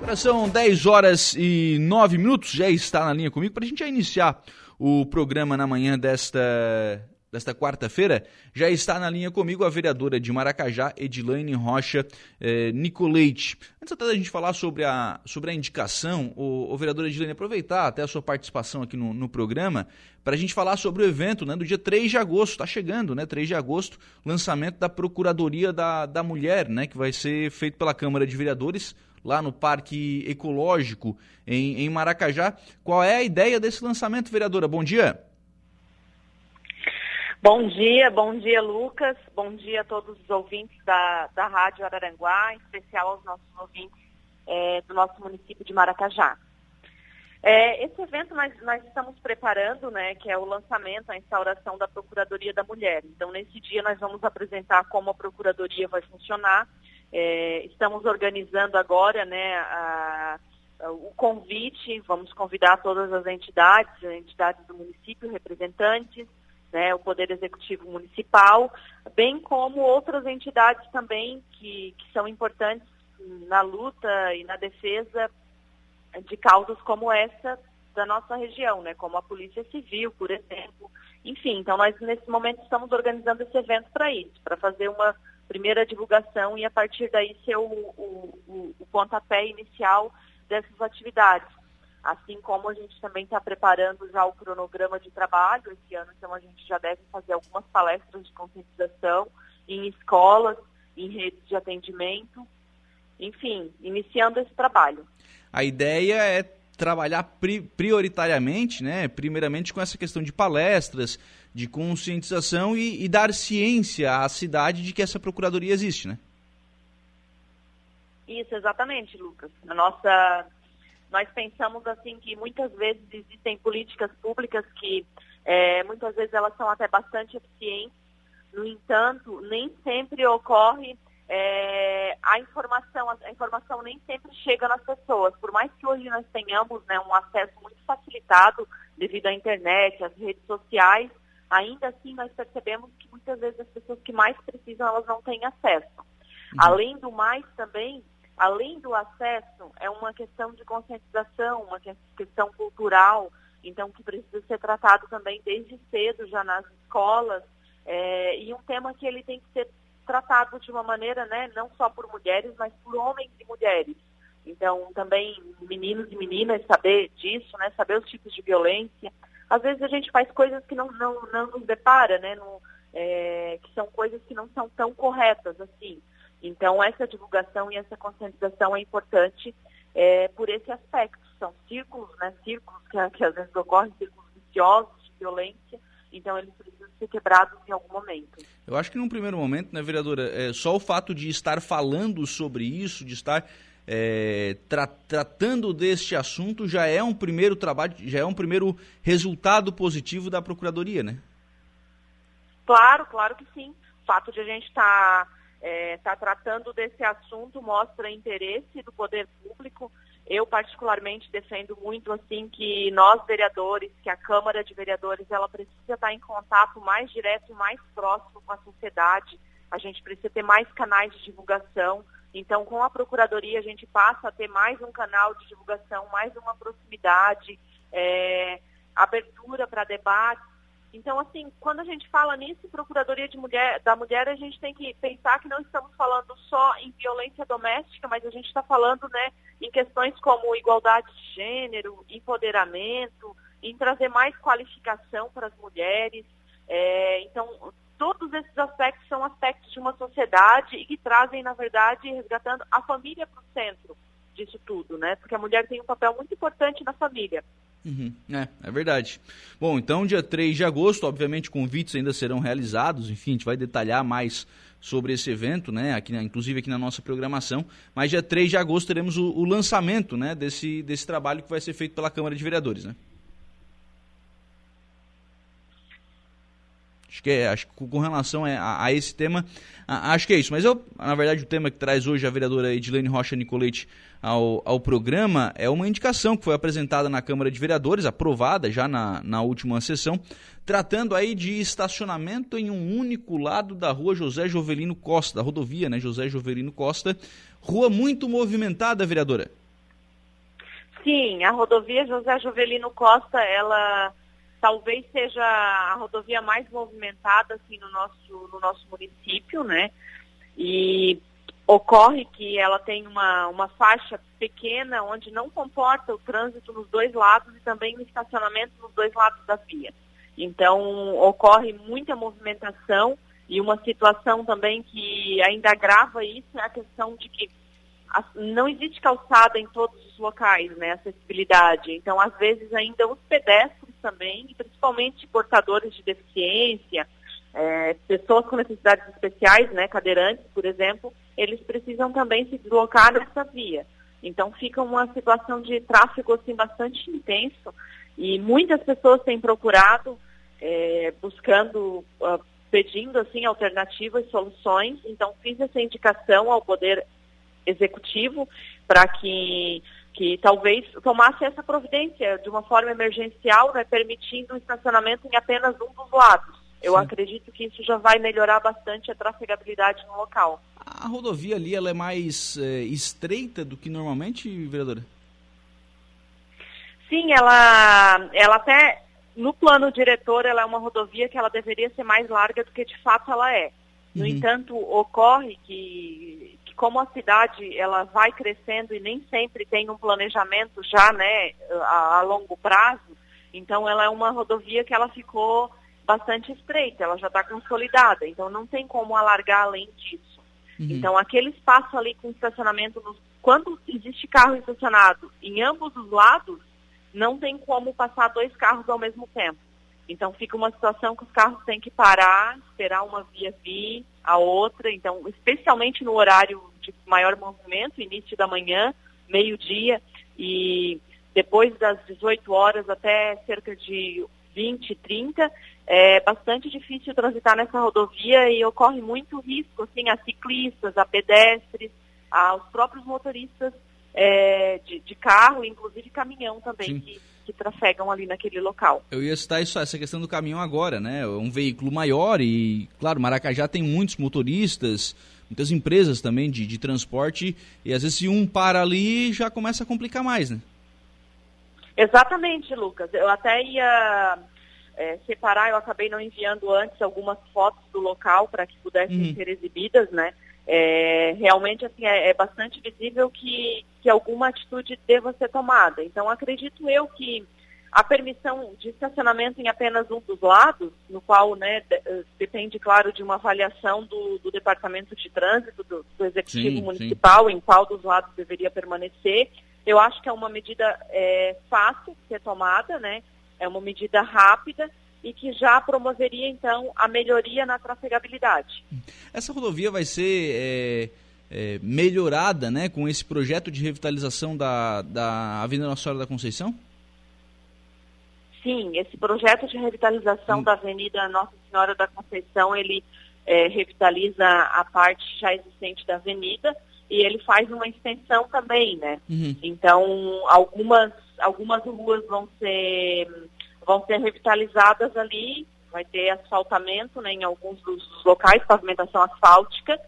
Agora são 10 horas e 9 minutos, já está na linha comigo para a gente já iniciar o programa na manhã desta, desta quarta-feira. Já está na linha comigo a vereadora de Maracajá, Edilaine Rocha eh, Nicoleite. Antes até da gente falar sobre a, sobre a indicação, o, o vereador Edilaine, aproveitar até a sua participação aqui no, no programa para a gente falar sobre o evento né, do dia 3 de agosto. Está chegando, né? 3 de agosto, lançamento da Procuradoria da, da Mulher, né? Que vai ser feito pela Câmara de Vereadores lá no Parque Ecológico em, em Maracajá. Qual é a ideia desse lançamento, vereadora? Bom dia. Bom dia, bom dia, Lucas. Bom dia a todos os ouvintes da, da Rádio Araranguá, em especial aos nossos ouvintes é, do nosso município de Maracajá. É, esse evento nós, nós, estamos preparando, né, que é o lançamento, a instauração da Procuradoria da Mulher. Então, nesse dia, nós vamos apresentar como a Procuradoria vai funcionar é, estamos organizando agora né, a, a, o convite, vamos convidar todas as entidades, entidades do município, representantes, né, o Poder Executivo Municipal, bem como outras entidades também que, que são importantes na luta e na defesa de causas como essa da nossa região, né, como a Polícia Civil, por exemplo. Enfim, então nós nesse momento estamos organizando esse evento para isso, para fazer uma primeira divulgação e a partir daí ser o, o, o, o pontapé inicial dessas atividades. Assim como a gente também está preparando já o cronograma de trabalho esse ano, então a gente já deve fazer algumas palestras de conscientização em escolas, em redes de atendimento, enfim, iniciando esse trabalho. A ideia é trabalhar pri prioritariamente, né, primeiramente com essa questão de palestras, de conscientização e, e, dar ciência à cidade de que essa procuradoria existe, né? Isso, exatamente, Lucas. Na nossa, nós pensamos assim que muitas vezes existem políticas públicas que é, muitas vezes elas são até bastante eficientes. No entanto, nem sempre ocorre é, a informação, a informação nem sempre chega nas pessoas. Por mais que hoje nós tenhamos né, um acesso muito facilitado devido à internet, às redes sociais, ainda assim nós percebemos que muitas vezes as pessoas que mais precisam, elas não têm acesso. Uhum. Além do mais também, além do acesso, é uma questão de conscientização, uma questão cultural, então que precisa ser tratado também desde cedo, já nas escolas, é, e um tema que ele tem que ser tratado de uma maneira, né, não só por mulheres, mas por homens e mulheres. Então, também meninos e meninas saber disso, né, saber os tipos de violência. Às vezes a gente faz coisas que não, não, não nos depara, né, no, é, que são coisas que não são tão corretas assim. Então, essa divulgação e essa conscientização é importante é, por esse aspecto. São círculos, né, círculos que, que às vezes ocorrem, círculos viciosos de violência, então eles precisam ser quebrados em algum momento. Eu acho que num primeiro momento, né, vereadora, é, só o fato de estar falando sobre isso, de estar é, tra tratando deste assunto já é um primeiro trabalho, já é um primeiro resultado positivo da Procuradoria, né? Claro, claro que sim. O fato de a gente estar tá, é, tá tratando desse assunto mostra interesse do poder público eu particularmente defendo muito assim que nós vereadores, que a Câmara de Vereadores, ela precisa estar em contato mais direto e mais próximo com a sociedade. A gente precisa ter mais canais de divulgação. Então, com a Procuradoria, a gente passa a ter mais um canal de divulgação, mais uma proximidade, é, abertura para debates então, assim, quando a gente fala nisso, Procuradoria de mulher, da Mulher, a gente tem que pensar que não estamos falando só em violência doméstica, mas a gente está falando né, em questões como igualdade de gênero, empoderamento, em trazer mais qualificação para as mulheres. É, então, todos esses aspectos são aspectos de uma sociedade e que trazem, na verdade, resgatando a família para o centro disso tudo, né? Porque a mulher tem um papel muito importante na família. Uhum, é, é verdade. Bom, então dia 3 de agosto, obviamente convites ainda serão realizados, enfim, a gente vai detalhar mais sobre esse evento, né, aqui, inclusive aqui na nossa programação, mas dia 3 de agosto teremos o, o lançamento, né, desse, desse trabalho que vai ser feito pela Câmara de Vereadores, né? Acho que é, acho que com relação a, a esse tema, a, acho que é isso. Mas eu, na verdade, o tema que traz hoje a vereadora Edilene Rocha Nicolete ao, ao programa é uma indicação que foi apresentada na Câmara de Vereadores, aprovada já na, na última sessão, tratando aí de estacionamento em um único lado da rua José Jovelino Costa, da rodovia, né, José Jovelino Costa, rua muito movimentada, vereadora. Sim, a rodovia José Jovelino Costa, ela talvez seja a rodovia mais movimentada assim, no, nosso, no nosso município, né? E ocorre que ela tem uma, uma faixa pequena onde não comporta o trânsito nos dois lados e também o estacionamento nos dois lados da via. Então, ocorre muita movimentação e uma situação também que ainda agrava isso é a questão de que não existe calçada em todos os locais, né, acessibilidade. Então, às vezes, ainda os pedestres também, principalmente portadores de deficiência, é, pessoas com necessidades especiais, né, cadeirantes, por exemplo, eles precisam também se deslocar nessa via. Então fica uma situação de tráfego assim bastante intenso e muitas pessoas têm procurado, é, buscando, uh, pedindo assim alternativas, soluções. Então fiz essa indicação ao poder executivo para que que talvez tomasse essa providência de uma forma emergencial, né, permitindo o estacionamento em apenas um dos lados. Eu Sim. acredito que isso já vai melhorar bastante a trafegabilidade no local. A rodovia ali ela é mais é, estreita do que normalmente, vereadora? Sim, ela, ela até no plano diretor ela é uma rodovia que ela deveria ser mais larga do que de fato ela é. No uhum. entanto, ocorre que, que como a cidade ela vai crescendo e nem sempre tem um planejamento já, né, a, a longo prazo, então ela é uma rodovia que ela ficou bastante estreita, ela já está consolidada, então não tem como alargar além disso. Uhum. Então aquele espaço ali com estacionamento, quando existe carro estacionado em ambos os lados, não tem como passar dois carros ao mesmo tempo. Então fica uma situação que os carros têm que parar, esperar uma via vir, a outra, então especialmente no horário de maior movimento, início da manhã, meio-dia e depois das 18 horas até cerca de 20, 30, é bastante difícil transitar nessa rodovia e ocorre muito risco assim, a ciclistas, a pedestres, aos próprios motoristas é, de, de, carro, inclusive caminhão também, que, que trafegam ali naquele local. Eu ia citar isso, essa questão do caminhão agora, né? Um veículo maior e, claro, Maracajá tem muitos motoristas, muitas empresas também de, de transporte, e às vezes se um para ali já começa a complicar mais, né? Exatamente, Lucas. Eu até ia é, separar, eu acabei não enviando antes algumas fotos do local para que pudessem uhum. ser exibidas, né? É, realmente assim é, é, bastante visível que, que alguma atitude deva ser tomada. Então acredito eu que a permissão de estacionamento em apenas um dos lados, no qual né, eh, depende, claro, de uma avaliação do, do Departamento de Trânsito, do, do Executivo sim, Municipal, sim. em qual dos lados deveria permanecer, eu acho que é uma medida é, fácil de ser tomada, né? É uma medida rápida e que já promoveria, então, a melhoria na trafegabilidade. Essa rodovia vai ser é, é, melhorada né, com esse projeto de revitalização da, da Avenida Nossa Senhora da Conceição? Sim, esse projeto de revitalização hum. da Avenida Nossa Senhora da Conceição, ele é, revitaliza a parte já existente da avenida, e ele faz uma extensão também, né? Uhum. Então, algumas, algumas ruas vão ser, vão ser revitalizadas ali, vai ter asfaltamento né, em alguns dos locais, pavimentação asfáltica,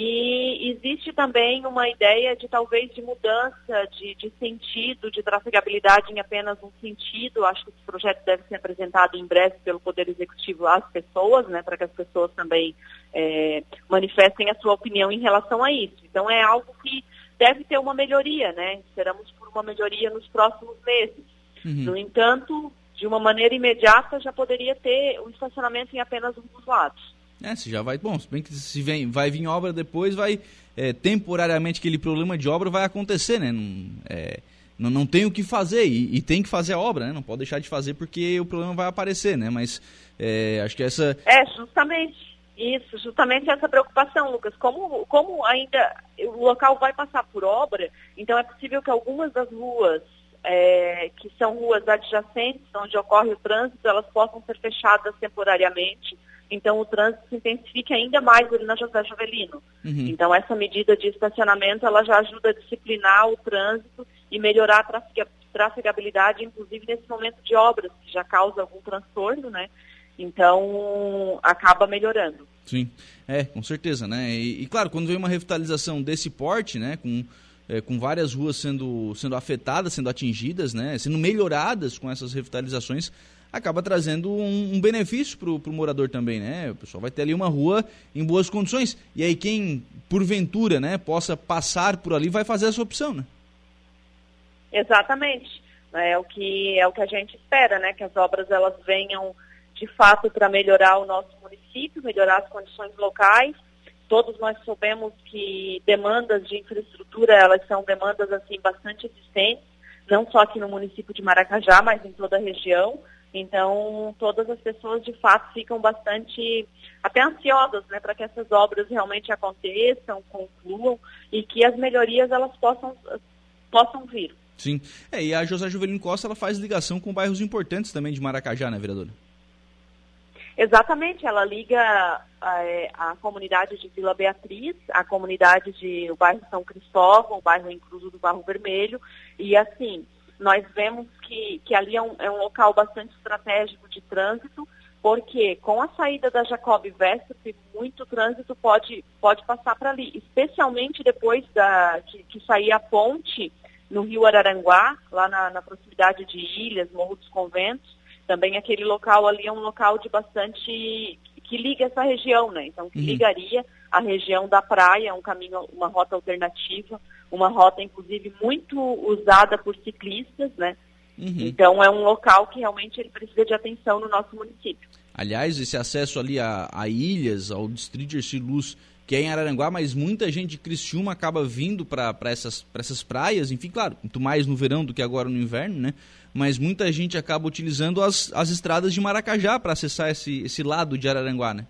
e existe também uma ideia de talvez de mudança de, de, sentido, de trafegabilidade em apenas um sentido. Acho que esse projeto deve ser apresentado em breve pelo Poder Executivo às pessoas, né, para que as pessoas também é, manifestem a sua opinião em relação a isso. Então é algo que deve ter uma melhoria, né? Esperamos por uma melhoria nos próximos meses. Uhum. No entanto, de uma maneira imediata já poderia ter o estacionamento em apenas um dos lados. Se já vai. Bom, se bem que se vem, vai vir obra depois, vai. É, temporariamente aquele problema de obra vai acontecer, né? Não, é, não, não tem o que fazer e, e, tem que fazer a obra, né? Não pode deixar de fazer porque o problema vai aparecer, né? Mas é, acho que essa. É, justamente. Isso, justamente essa preocupação, Lucas. Como, como ainda o local vai passar por obra, então é possível que algumas das ruas é, que são ruas adjacentes, onde ocorre o trânsito, elas possam ser fechadas temporariamente então o trânsito se intensifica ainda mais ali na José Jovelino. Uhum. Então essa medida de estacionamento ela já ajuda a disciplinar o trânsito e melhorar a trafegabilidade, inclusive nesse momento de obras, que já causa algum transtorno, né? Então acaba melhorando. Sim, é, com certeza, né? E, e claro, quando vem uma revitalização desse porte, né, com é, com várias ruas sendo, sendo afetadas, sendo atingidas, né, sendo melhoradas com essas revitalizações, acaba trazendo um, um benefício para o morador também, né? O pessoal vai ter ali uma rua em boas condições. E aí quem, porventura, né, possa passar por ali vai fazer essa opção, né? Exatamente. É o que, é o que a gente espera, né? Que as obras elas venham de fato para melhorar o nosso município, melhorar as condições locais. Todos nós soubemos que demandas de infraestrutura, elas são demandas assim bastante existentes, não só aqui no município de Maracajá, mas em toda a região. Então, todas as pessoas de fato ficam bastante até ansiosas, né, para que essas obras realmente aconteçam, concluam e que as melhorias elas possam possam vir. Sim. É, e a José Juvelino Costa ela faz ligação com bairros importantes também de Maracajá, né, vereadora? Exatamente, ela liga a, é, a, comunidade de Vila Beatriz, a comunidade de o bairro São Cristóvão, o bairro Incluso do Barro Vermelho, e assim, nós vemos que, que ali é um, é um local bastante estratégico de trânsito, porque com a saída da Jacob Vestre, muito trânsito pode, pode passar para ali, especialmente depois da, que, que sair a ponte no Rio Araranguá, lá na, na proximidade de Ilhas, Morro dos Conventos, também aquele local ali é um local de bastante que liga essa região, né? Então que uhum. ligaria a região da praia, um caminho, uma rota alternativa, uma rota inclusive muito usada por ciclistas, né? Uhum. Então é um local que realmente ele precisa de atenção no nosso município. Aliás, esse acesso ali a, a ilhas, ao distrito de Erciluz, que é em Araranguá, mas muita gente de Criciúma acaba vindo para essas, essas praias, enfim, claro, muito mais no verão do que agora no inverno, né? Mas muita gente acaba utilizando as, as estradas de Maracajá para acessar esse, esse lado de Araranguá, né?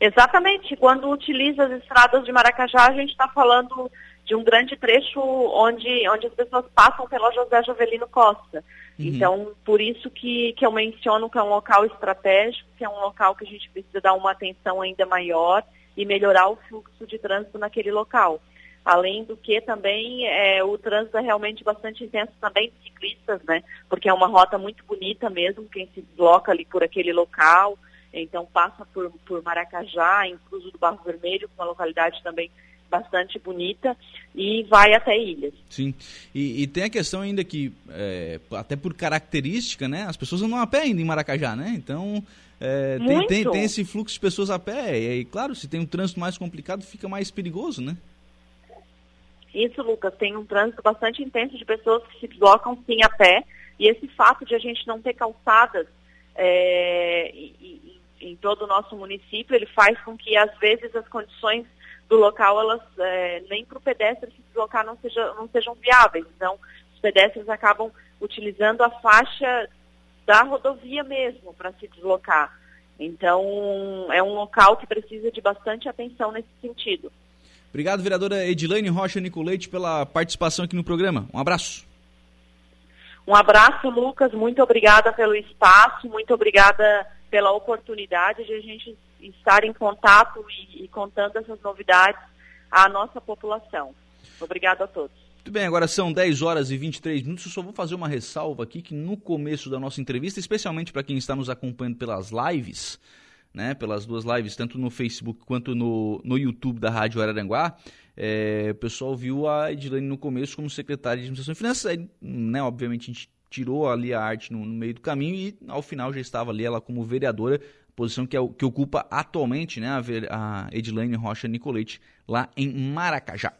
Exatamente. Quando utiliza as estradas de Maracajá, a gente está falando de um grande trecho onde, onde as pessoas passam pela José Jovelino Costa. Uhum. Então, por isso que, que eu menciono que é um local estratégico, que é um local que a gente precisa dar uma atenção ainda maior e melhorar o fluxo de trânsito naquele local. Além do que também é, o trânsito é realmente bastante intenso também de ciclistas, né? Porque é uma rota muito bonita mesmo, quem se desloca ali por aquele local. Então passa por, por Maracajá, Cruz do Barro Vermelho, uma localidade também bastante bonita, e vai até ilhas. Sim, e, e tem a questão ainda que, é, até por característica, né, as pessoas andam a pé ainda em Maracajá, né? Então é, tem, tem, tem, esse fluxo de pessoas a pé. E aí, claro, se tem um trânsito mais complicado, fica mais perigoso, né? Isso, Lucas, tem um trânsito bastante intenso de pessoas que se deslocam sim a pé. E esse fato de a gente não ter calçadas é, em, em todo o nosso município, ele faz com que, às vezes, as condições do local, elas é, nem para o pedestre se deslocar não, seja, não sejam viáveis. Então, os pedestres acabam utilizando a faixa da rodovia mesmo para se deslocar. Então, é um local que precisa de bastante atenção nesse sentido. Obrigado, vereadora Edilane Rocha Nicolete, pela participação aqui no programa. Um abraço. Um abraço, Lucas. Muito obrigada pelo espaço, muito obrigada pela oportunidade de a gente estar em contato e, e contando essas novidades à nossa população. Obrigada a todos. Muito bem, agora são 10 horas e 23 minutos. Eu só vou fazer uma ressalva aqui que no começo da nossa entrevista, especialmente para quem está nos acompanhando pelas lives, né, pelas duas lives, tanto no Facebook quanto no, no YouTube da Rádio Araranguá, é, o pessoal viu a Edilane no começo como secretária de Administração e Finanças. Aí, né, obviamente, a gente tirou ali a arte no, no, meio do caminho e ao final já estava ali ela como vereadora, posição que, é, que ocupa atualmente né, a, a Rocha Nicolete lá em Maracajá.